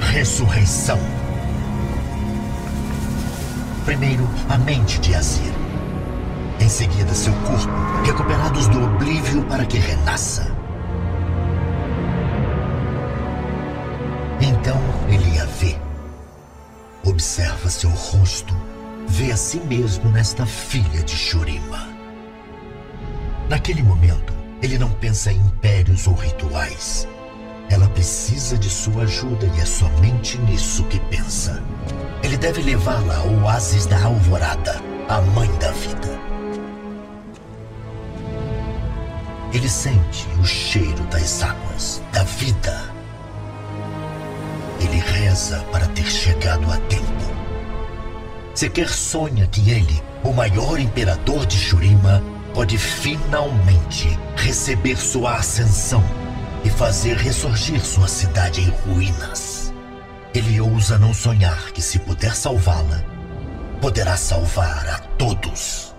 Ressurreição. Primeiro, a mente de Azir. Em seguida, seu corpo, recuperados do oblívio para que renasça. Então ele a vê. Observa seu rosto. Vê a si mesmo nesta filha de Shurima. Naquele momento, ele não pensa em impérios ou rituais. Ela precisa de sua ajuda e é somente nisso que pensa. Ele deve levá-la ao oásis da alvorada, a mãe da vida. Ele sente o cheiro das águas, da vida. Ele reza para ter chegado a tempo. Sequer sonha que ele, o maior imperador de Shurima, pode finalmente receber sua ascensão e fazer ressurgir sua cidade em ruínas. Ele ousa não sonhar que, se puder salvá-la, poderá salvar a todos.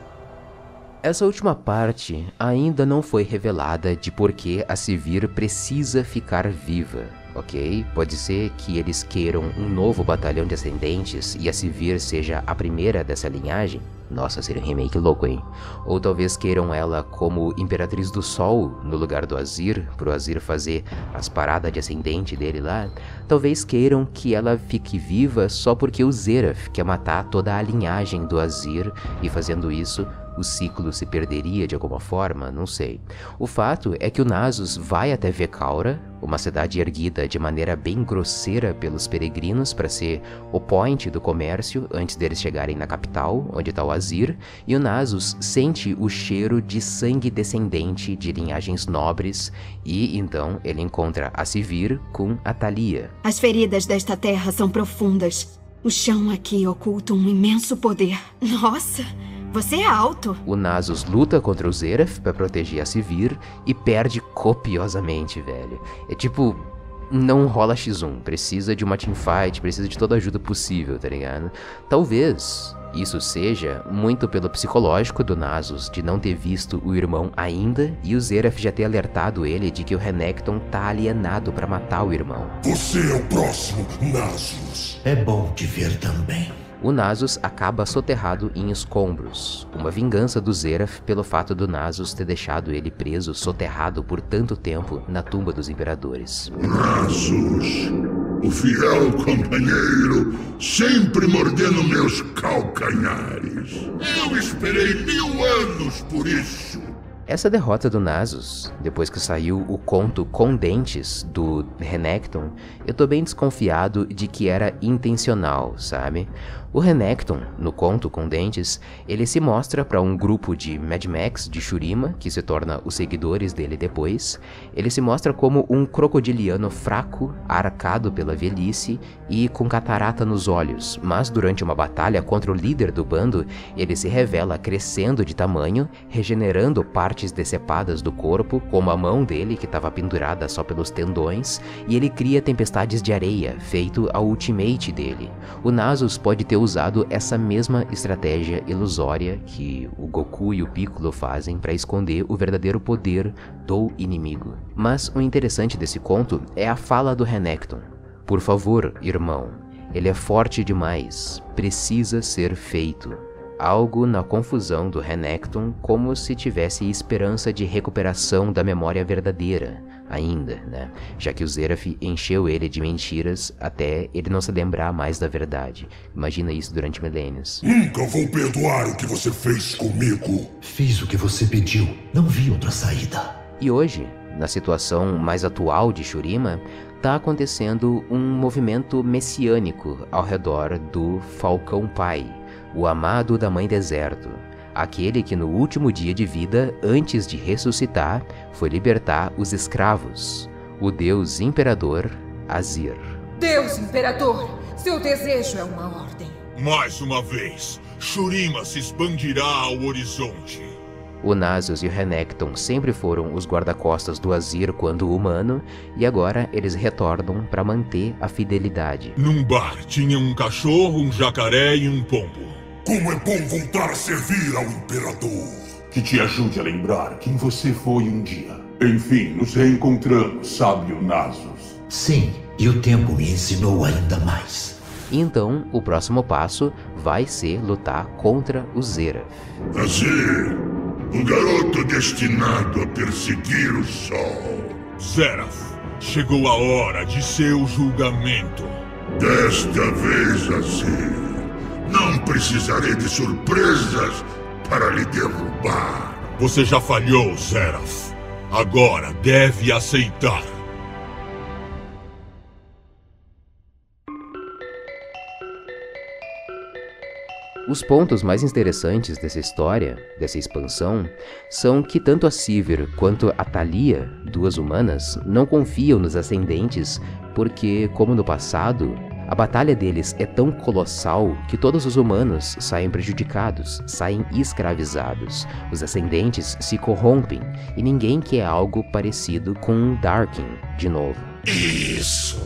Essa última parte ainda não foi revelada de por que a Sivir precisa ficar viva, ok? Pode ser que eles queiram um novo batalhão de ascendentes e a Sivir seja a primeira dessa linhagem. Nossa, seria um remake louco, hein? Ou talvez queiram ela como Imperatriz do Sol no lugar do Azir, pro Azir fazer as paradas de ascendente dele lá. Talvez queiram que ela fique viva só porque o Zeraf quer matar toda a linhagem do Azir e fazendo isso o ciclo se perderia de alguma forma, não sei. O fato é que o Nasus vai até Vekaura, uma cidade erguida de maneira bem grosseira pelos peregrinos para ser o point do comércio antes deles chegarem na capital, onde está o Azir, e o Nasus sente o cheiro de sangue descendente de linhagens nobres e então ele encontra a Sivir com a Thalia. As feridas desta terra são profundas. O chão aqui oculta um imenso poder. Nossa! Você é alto. O Nasus luta contra o Zeref para proteger a Sivir e perde copiosamente, velho. É tipo, não rola X1, precisa de uma teamfight, precisa de toda a ajuda possível, tá ligado? Talvez isso seja muito pelo psicológico do Nasus de não ter visto o irmão ainda e o Zeref já ter alertado ele de que o Renekton tá alienado para matar o irmão. Você é o próximo, Nasus. É bom te ver também. O Nasus acaba soterrado em escombros, uma vingança do Zeraf pelo fato do Nasus ter deixado ele preso soterrado por tanto tempo na tumba dos imperadores. Nasus, o fiel companheiro, sempre mordendo meus calcanhares. Eu esperei mil anos por isso. Essa derrota do Nasus, depois que saiu o conto com dentes do Renekton, eu tô bem desconfiado de que era intencional, sabe? O Renekton, no conto com dentes, ele se mostra para um grupo de Mad Max de Shurima, que se torna os seguidores dele depois. Ele se mostra como um crocodiliano fraco, arcado pela velhice e com catarata nos olhos, mas durante uma batalha contra o líder do bando, ele se revela crescendo de tamanho, regenerando partes decepadas do corpo, como a mão dele que estava pendurada só pelos tendões, e ele cria tempestades de areia, feito a ultimate dele. O Nasus pode ter usado essa mesma estratégia ilusória que o Goku e o Piccolo fazem para esconder o verdadeiro poder do inimigo. Mas o interessante desse conto é a fala do Renekton. Por favor, irmão, ele é forte demais, precisa ser feito. Algo na confusão do Renekton como se tivesse esperança de recuperação da memória verdadeira, ainda, né? Já que o Zeraf encheu ele de mentiras até ele não se lembrar mais da verdade. Imagina isso durante milênios. Nunca vou perdoar o que você fez comigo. Fiz o que você pediu, não vi outra saída. E hoje, na situação mais atual de Shurima, está acontecendo um movimento messiânico ao redor do Falcão Pai, o amado da Mãe Deserto, aquele que no último dia de vida, antes de ressuscitar, foi libertar os escravos, o Deus Imperador Azir. Deus Imperador, seu desejo é uma ordem. Mais uma vez, Shurima se expandirá ao horizonte. O Nasus e o Renekton sempre foram os guarda-costas do Azir quando humano, e agora eles retornam para manter a fidelidade. Num bar tinha um cachorro, um jacaré e um pombo. Como é bom voltar a servir ao Imperador. Que te ajude a lembrar quem você foi um dia. Enfim, nos reencontramos, sábio Nasus. Sim, e o tempo me ensinou ainda mais. Então, o próximo passo vai ser lutar contra o Zeraf. Azir, o garoto destinado a perseguir o sol. Zeraf, Chegou a hora de seu julgamento. Desta vez, Azir, não precisarei de surpresas para lhe derrubar. Você já falhou, Seraph. Agora deve aceitar. Os pontos mais interessantes dessa história, dessa expansão, são que tanto a Sivir quanto a Thalia, duas humanas, não confiam nos ascendentes porque, como no passado, a batalha deles é tão colossal que todos os humanos saem prejudicados, saem escravizados. Os ascendentes se corrompem e ninguém quer algo parecido com Darkin de novo. Isso!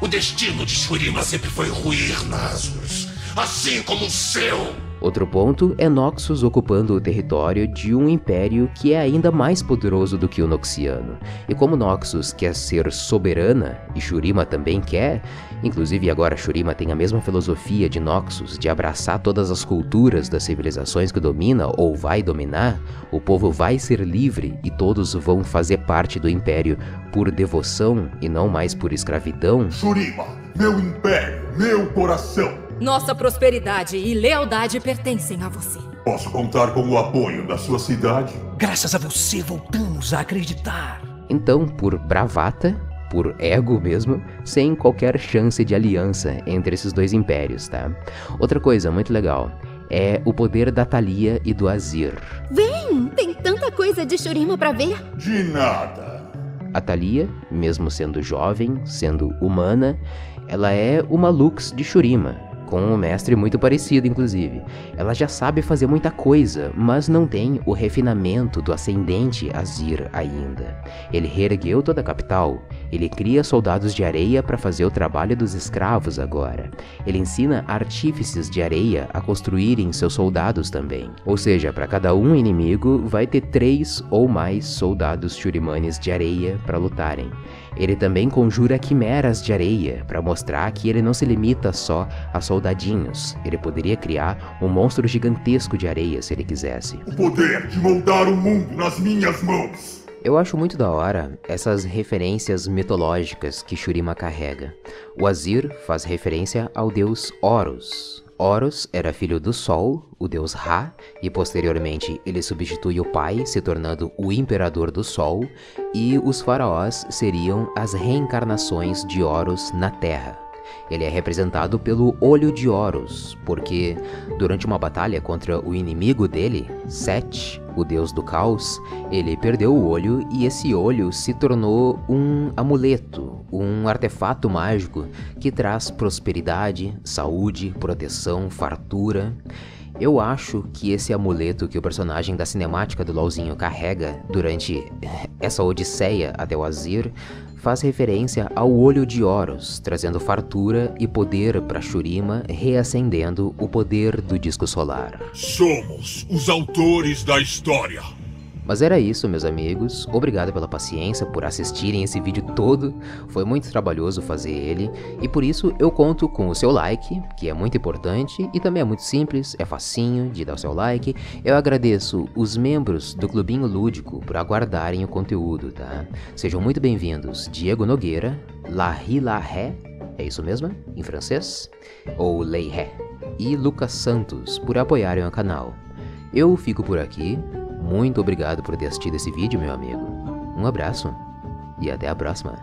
O destino de Shurima sempre foi ruir Nasus assim como o seu. Outro ponto é Noxus ocupando o território de um império que é ainda mais poderoso do que o Noxiano. E como Noxus quer ser soberana, e Shurima também quer, inclusive agora Shurima tem a mesma filosofia de Noxus de abraçar todas as culturas das civilizações que domina ou vai dominar, o povo vai ser livre e todos vão fazer parte do império por devoção e não mais por escravidão. Shurima, meu império, meu coração. Nossa prosperidade e lealdade pertencem a você. Posso contar com o apoio da sua cidade? Graças a você, voltamos a acreditar. Então, por bravata, por ego mesmo, sem qualquer chance de aliança entre esses dois impérios, tá? Outra coisa muito legal é o poder da Thalia e do Azir. Vem, tem tanta coisa de Shurima para ver. De nada. A Thalia, mesmo sendo jovem, sendo humana, ela é uma Lux de Shurima, com um mestre muito parecido, inclusive. Ela já sabe fazer muita coisa, mas não tem o refinamento do ascendente Azir ainda. Ele reergueu toda a capital. Ele cria soldados de areia para fazer o trabalho dos escravos agora. Ele ensina artífices de areia a construírem seus soldados também. Ou seja, para cada um inimigo vai ter três ou mais soldados churimanes de areia para lutarem. Ele também conjura quimeras de areia para mostrar que ele não se limita só a soldadinhos. Ele poderia criar um monstro gigantesco de areia se ele quisesse. O poder de moldar o mundo nas minhas mãos. Eu acho muito da hora essas referências mitológicas que Shurima carrega. O Azir faz referência ao deus Horus, Horus era filho do Sol, o deus Ra, e posteriormente ele substitui o pai, se tornando o imperador do Sol, e os faraós seriam as reencarnações de Horus na Terra. Ele é representado pelo Olho de Horus, porque durante uma batalha contra o inimigo dele, Set, o deus do caos, ele perdeu o olho e esse olho se tornou um amuleto, um artefato mágico que traz prosperidade, saúde, proteção, fartura. Eu acho que esse amuleto que o personagem da cinemática do LoLzinho carrega durante essa odisseia até o Azir faz referência ao olho de Horus, trazendo fartura e poder para Shurima, reacendendo o poder do disco solar. Somos os autores da história. Mas era isso, meus amigos. Obrigado pela paciência, por assistirem esse vídeo todo. Foi muito trabalhoso fazer ele. E por isso eu conto com o seu like, que é muito importante e também é muito simples, é facinho de dar o seu like. Eu agradeço os membros do Clubinho Lúdico por aguardarem o conteúdo, tá? Sejam muito bem-vindos Diego Nogueira, Larry Larré, é isso mesmo? Em francês? Ou Lei Ré. E Lucas Santos por apoiarem o canal. Eu fico por aqui. Muito obrigado por ter assistido esse vídeo, meu amigo. Um abraço e até a próxima.